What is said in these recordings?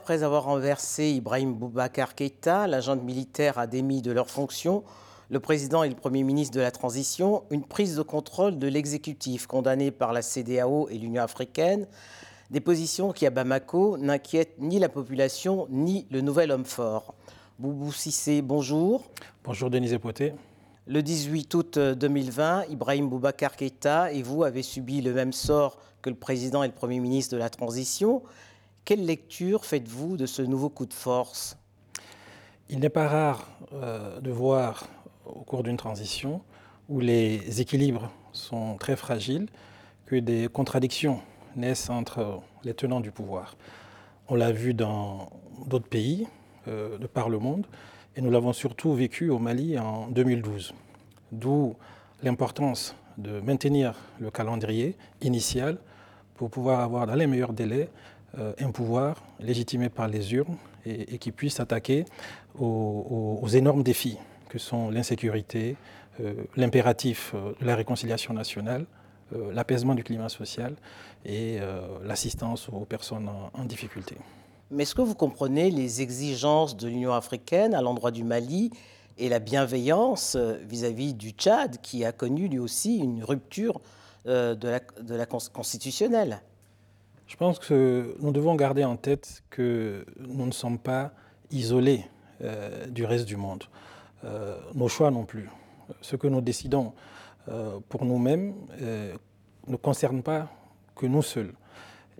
après avoir renversé Ibrahim Boubacar Keïta, l'agent militaire a démis de leurs fonctions le président et le Premier ministre de la transition une prise de contrôle de l'exécutif condamné par la CDAO et l'Union africaine, des positions qui à Bamako n'inquiètent ni la population ni le nouvel homme fort. Boubou Sissé, bonjour. Bonjour Denise Poté. Le 18 août 2020, Ibrahim Boubacar Keïta et vous avez subi le même sort que le président et le Premier ministre de la transition. Quelle lecture faites-vous de ce nouveau coup de force? Il n'est pas rare euh, de voir au cours d'une transition où les équilibres sont très fragiles, que des contradictions naissent entre les tenants du pouvoir. On l'a vu dans d'autres pays euh, de par le monde et nous l'avons surtout vécu au Mali en 2012. D'où l'importance de maintenir le calendrier initial pour pouvoir avoir dans les meilleurs délais un pouvoir légitimé par les urnes et, qui puisse s'attaquer aux énormes défis que sont l'insécurité, euh, l'impératif euh, de la réconciliation nationale, euh, l'apaisement du climat social et l'assistance aux personnes en, difficulté. Mais est-ce que vous comprenez les exigences de l'Union africaine à l'endroit du Mali et la bienveillance vis-à-vis du Tchad, qui a connu lui aussi une rupture de la constitutionnelle? Je pense que nous devons garder en tête que nous ne sommes pas isolés du reste du monde. Euh, nos choix non plus. Ce que nous décidons euh, pour nous-mêmes euh, ne concerne pas que nous seuls.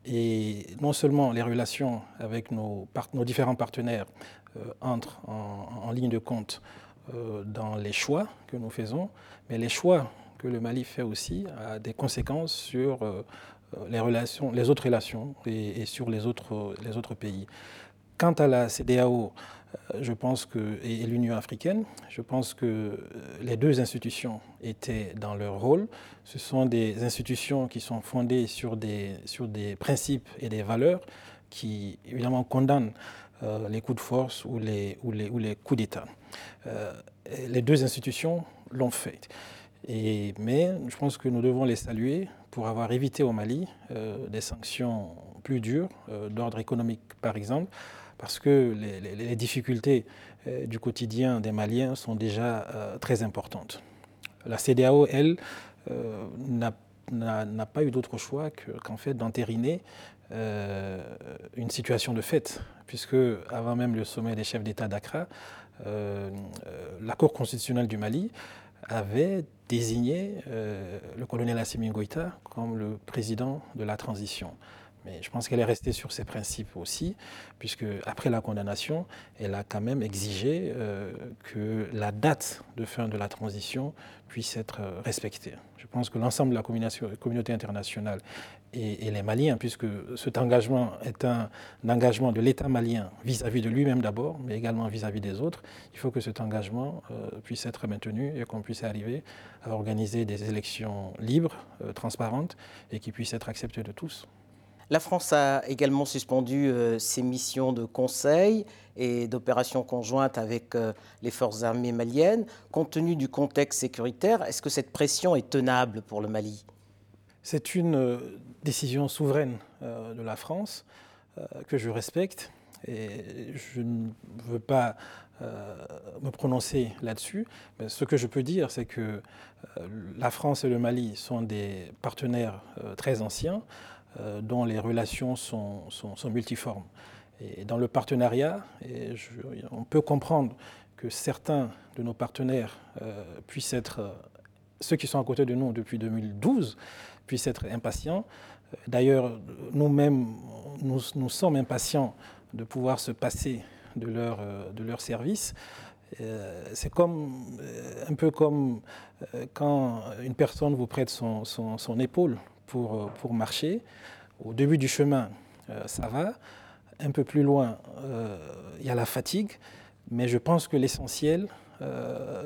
Et non seulement les relations avec nos, nos différents partenaires entrent en, ligne de compte dans les choix que nous faisons, mais les choix que le Mali fait aussi a des conséquences sur les, relations, les autres relations et, sur les autres, les autres pays. Quant à la CDAO, euh, je pense que, et l'Union africaine, je pense que euh, les deux institutions étaient dans leur rôle. Ce sont des institutions qui sont fondées sur des, sur des principes et des valeurs qui, évidemment, condamnent euh, les coups de force ou les, ou les, ou les coups d'État. les deux institutions l'ont fait. Mais je pense que nous devons les saluer pour avoir évité au Mali des sanctions plus dures, d'ordre économique par exemple, parce que les, difficultés euh, du quotidien des Maliens sont déjà euh, très importantes. La CDAO, elle, euh, n'a pas eu d'autre choix qu'en fait d'entériner une situation de fait, puisque avant même le sommet des chefs d'État d'Accra, la Cour constitutionnelle du Mali avait désigné le colonel Assimi Goïta comme le président de la transition. Mais je pense qu'elle est restée sur ses principes aussi, puisque après la condamnation, elle a quand même exigé euh, que la date de fin de la transition puisse être euh, respectée. Je pense que l'ensemble de la communauté internationale et, les Maliens, puisque cet engagement est un, engagement de l'État malien vis-à-vis de lui-même d'abord, mais également vis-à-vis des autres, il faut que cet engagement euh, puisse être maintenu et qu'on puisse arriver à organiser des élections libres, transparentes et qui puissent être acceptées de tous. La France a également suspendu euh, ses missions de conseil et d'opérations conjointes avec euh, les forces armées maliennes. Compte tenu du contexte sécuritaire, est-ce que cette pression est tenable pour le Mali? C'est une euh, décision souveraine de la France que je respecte et je ne veux pas me prononcer là-dessus. Mais ce que je peux dire, c'est que la France et le Mali sont des partenaires très anciens. Euh, dont les relations sont, multiformes. Et dans le partenariat, on peut comprendre que certains de nos partenaires euh, puissent être, euh, ceux qui sont à côté de nous depuis 2012, puissent être impatients. D'ailleurs, nous-mêmes, nous, sommes impatients de pouvoir se passer de leur, de leur service. c'est un peu comme quand une personne vous prête son, son épaule euh, pour, marcher. Au début du chemin, euh, ça va. Un peu plus loin, euh, il y a la fatigue. Mais je pense que l'essentiel,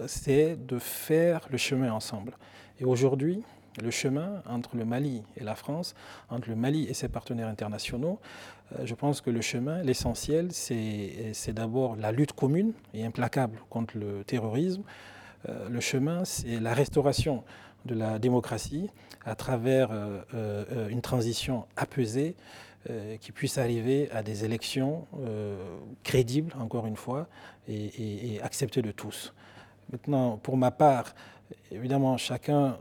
c'est de faire le chemin ensemble. Et aujourd'hui, le chemin entre le Mali et la France, entre le Mali et ses partenaires internationaux, je pense que le chemin, l'essentiel, c'est d'abord la lutte commune et implacable contre le terrorisme. le chemin, c'est la restauration de la démocratie à travers euh, euh, une transition apaisée qui puisse arriver à des élections crédibles, encore une fois, et, acceptées de tous. Maintenant, pour ma part, évidemment, chacun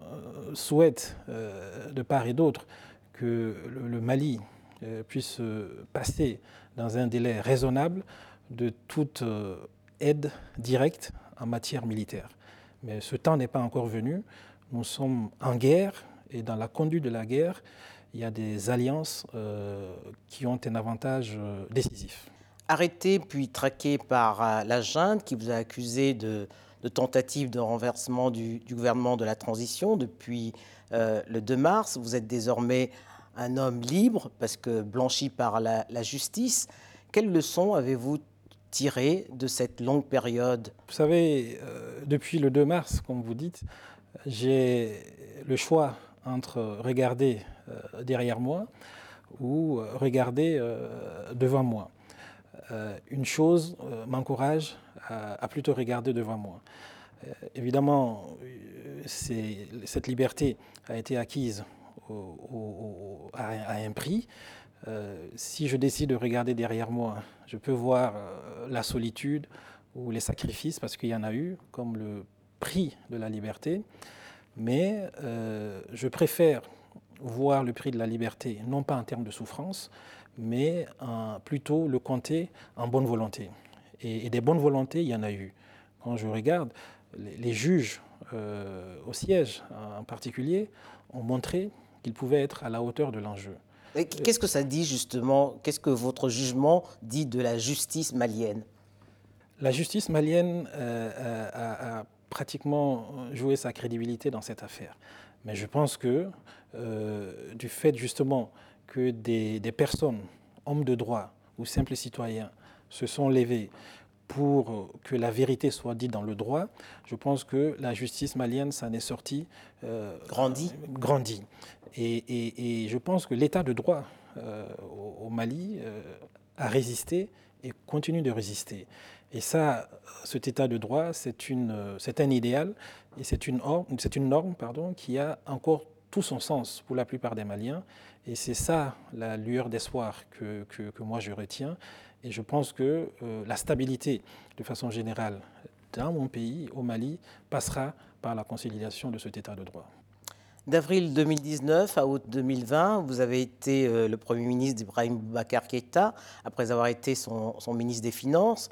souhaite, de part et d'autre, que le Mali puisse passer dans un délai raisonnable de toute aide directe en matière militaire. Mais ce temps n'est pas encore venu. Nous sommes en guerre et dans la conduite de la guerre, il y a des alliances euh, qui ont un avantage euh, décisif. Arrêté puis traqué par euh, la junte qui vous a accusé de, tentative de renversement du, gouvernement de la transition depuis le 2 mars, vous êtes désormais un homme libre parce que blanchi par la, la justice. Quelles leçons avez-vous tirées de cette longue période? Vous savez, depuis le 2 mars, comme vous dites, j'ai le choix entre regarder euh, derrière moi ou euh, regarder euh, devant moi. une chose m'encourage à, plutôt regarder devant moi. évidemment, cette liberté a été acquise à, un prix. si je décide de regarder derrière moi, je peux voir la solitude ou les sacrifices, parce qu'il y en a eu, comme le prix de la liberté, mais euh, je préfère voir le prix de la liberté, non pas en termes de souffrance, mais plutôt le compter en bonne volonté. Et, des bonnes volontés, il y en a eu. Quand je regarde, les, juges euh, au siège en particulier ont montré qu'ils pouvaient être à la hauteur de l'enjeu. Qu'est-ce que ça dit justement? Qu'est-ce que votre jugement dit de la justice malienne? La justice malienne euh, a pratiquement jouer sa crédibilité dans cette affaire. Mais je pense que euh, du fait justement que des, personnes, hommes de droit ou simples citoyens, se sont levés pour que la vérité soit dite dans le droit, je pense que la justice malienne s'en est sortie euh, grandie. grandie. Et, je pense que l'état de droit euh, au, Mali a résisté et continue de résister. Et ça, cet état de droit, c'est, un idéal et c'est une, une norme pardon, qui a encore tout son sens pour la plupart des Maliens. Et c'est ça la lueur d'espoir que, que, moi je retiens. Et je pense que euh, la stabilité, de façon générale, dans mon pays, au Mali, passera par la consolidation de cet état de droit. D'avril 2019 à août 2020, vous avez été euh, le Premier ministre d'Ibrahim Boubacar Keïta, après avoir été son, ministre des Finances.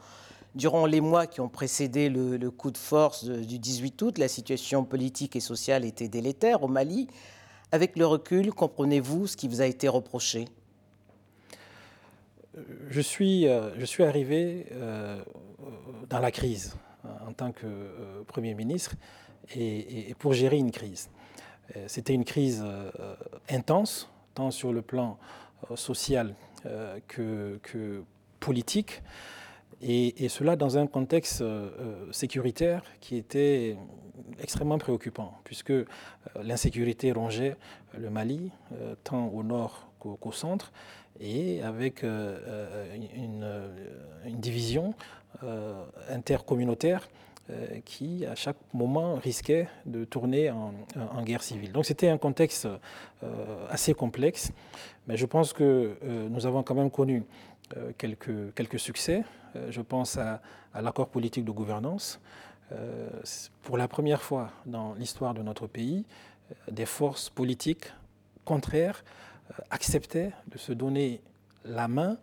Durant les mois qui ont précédé le, coup de force du 18 août, la situation politique et sociale était délétère au Mali. Avec le recul, comprenez-vous ce qui vous a été reproché? Je suis, euh, je suis arrivé euh, dans la crise euh, en tant que Premier ministre et, pour gérer une crise. C'était une crise intense, tant sur le plan social que, que politique. Et, cela dans un contexte euh, euh, sécuritaire qui était extrêmement préoccupant, puisque euh, l'insécurité rongeait le Mali, tant au nord qu'au centre, et avec une, division intercommunautaire qui, à chaque moment, risquait de tourner en, guerre civile. Donc c'était un contexte assez complexe, mais je pense que nous avons quand même connu quelques, succès. Euh, je pense à, l'accord politique de gouvernance. Euh, pour la première fois dans l'histoire de notre pays, euh, des forces politiques contraires acceptaient de se donner la main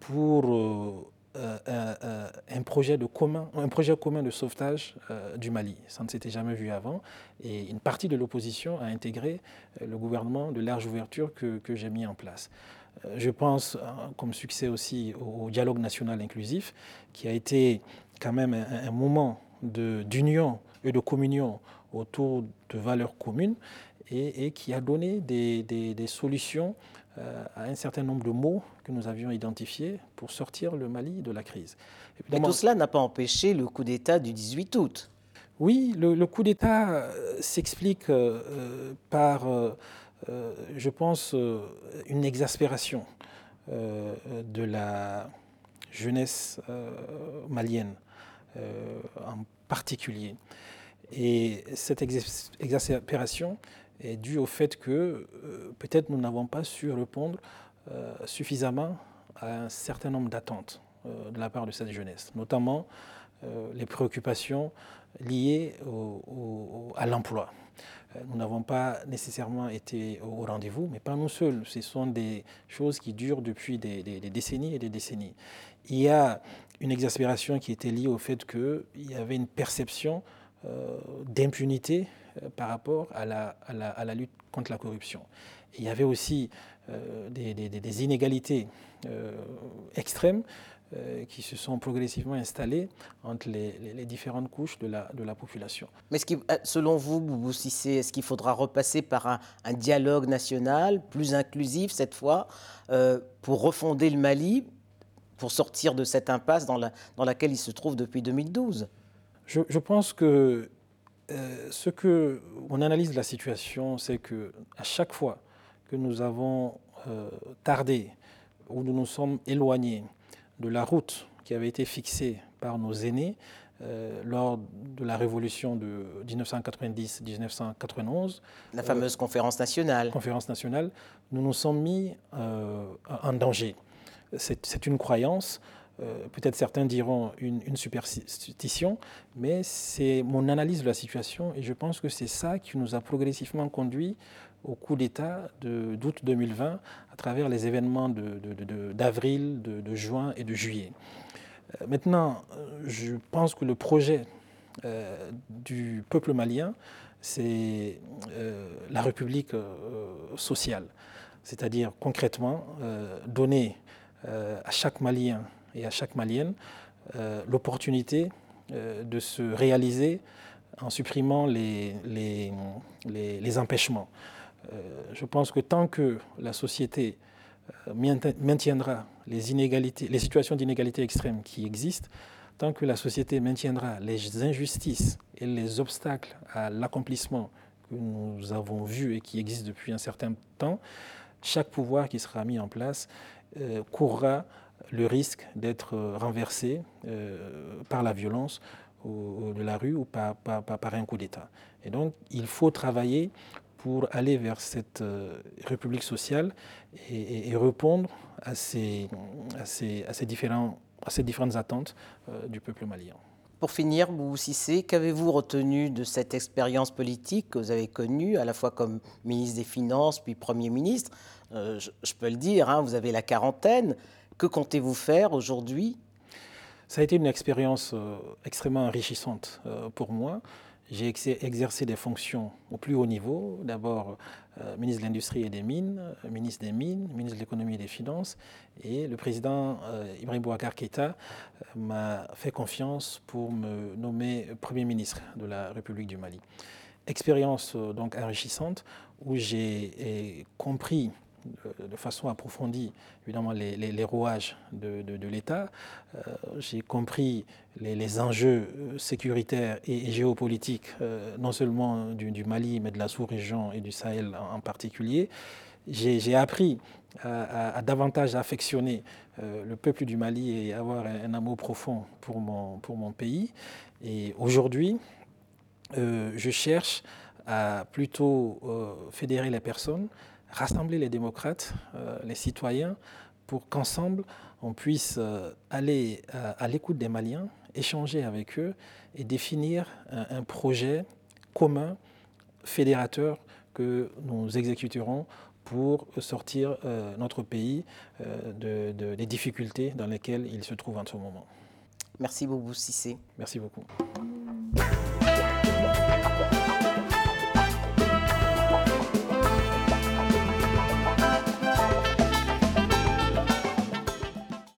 pour un, projet de commun, un projet commun de sauvetage du Mali. Ça ne s'était jamais vu avant. Et une partie de l'opposition a intégré le gouvernement de large ouverture que j'ai mis en place. Euh, je pense, euh, comme succès aussi, au dialogue national inclusif, qui a été quand même un, moment d'union et de communion autour de valeurs communes et, qui a donné des, solutions euh, à un certain nombre de mots que nous avions identifiés pour sortir le Mali de la crise. Mais tout cela n'a pas empêché le coup d'État du 18 août. Oui, le, coup d'État s'explique par euh, je pense, euh, une exaspération euh, de la jeunesse malienne en particulier. Et cette exaspération est due au fait que peut-être nous n'avons pas su répondre suffisamment à un certain nombre d'attentes de la part de cette jeunesse, notamment les préoccupations liées à l'emploi. Nous n'avons pas nécessairement été au rendez-vous, mais pas nous seuls. Ce sont des choses qui durent depuis des, décennies et des décennies. Il y a une exaspération qui était liée au fait qu'il y avait une perception euh, d'impunité euh, par rapport à la, à, la, lutte contre la corruption. il y avait aussi euh, des, inégalités extrêmes qui se sont progressivement installées entre les, différentes couches de la, de la population. Mais ce selon vous, Boubou est-ce qu'il faudra repasser par un, dialogue national plus inclusif cette fois pour refonder le Mali, pour sortir de cette impasse dans, la, dans laquelle il se trouve depuis 2012 je, pense que euh, ce que on analyse la situation, c'est que à chaque fois que nous avons euh, tardé ou nous nous sommes éloignés de la route qui avait été fixée par nos aînés euh, lors de la révolution de 1990-1991. La fameuse conférence nationale. Conférence nationale, nous nous sommes mis en danger. C'est une croyance euh, peut-être certains diront une, superstition, mais c'est mon analyse de la situation et je pense que c'est ça qui nous a progressivement conduit au coup d'État d'août 2020 à travers les événements d'avril, de, juin et de juillet. Euh, maintenant, je pense que le projet euh, du peuple malien, c'est la République sociale, c'est-à-dire concrètement donner à chaque Malien et à chaque Malienne euh, l'opportunité euh, de se réaliser en supprimant les, les, les, empêchements. Euh, je pense que tant que la société maintiendra les, inégalités, les situations d'inégalité extrême qui existent, tant que la société maintiendra les injustices et les obstacles à l'accomplissement que nous avons vus et qui existent depuis un certain temps, chaque pouvoir qui sera mis en place courra le risque d'être renversé euh, par la violence de la rue ou par, un coup d'État. Et donc, il faut travailler pour aller vers cette euh, république sociale et, répondre à ces, différentes attentes euh, du peuple malien. Pour finir, Bou Sissé, qu'avez-vous retenu de cette expérience politique que vous avez connue, à la fois comme ministre des Finances puis Premier ministre? Je, peux le dire, hein, vous avez la quarantaine. Que comptez-vous faire aujourd'hui? Ça a été une expérience euh, extrêmement enrichissante euh, pour moi. J'ai exercé des fonctions au plus haut niveau. D'abord, euh, ministre de l'Industrie et des Mines, ministre des Mines, ministre de l'Économie et des Finances. Et le président Ibrahim Bouakar Keïta m'a fait confiance pour me nommer Premier ministre de la République du Mali. Expérience donc enrichissante où j'ai compris de façon approfondie, évidemment, les, rouages de, l'État. Euh, j'ai compris les, enjeux euh, sécuritaires et, géopolitiques, euh, non seulement du, Mali, mais de la sous-région et du Sahel en, particulier. J'ai appris à, davantage affectionner le peuple du Mali et avoir un, amour profond pour mon pays. Et aujourd'hui, je cherche à plutôt fédérer les personnes, rassembler les démocrates, euh, les citoyens, pour qu'ensemble, on puisse euh, aller euh, à, l'écoute des Maliens, échanger avec eux et définir un, projet commun, fédérateur, que nous exécuterons pour sortir notre pays des difficultés dans lesquelles il se trouve en ce moment. Merci beaucoup, Cissé. Merci beaucoup.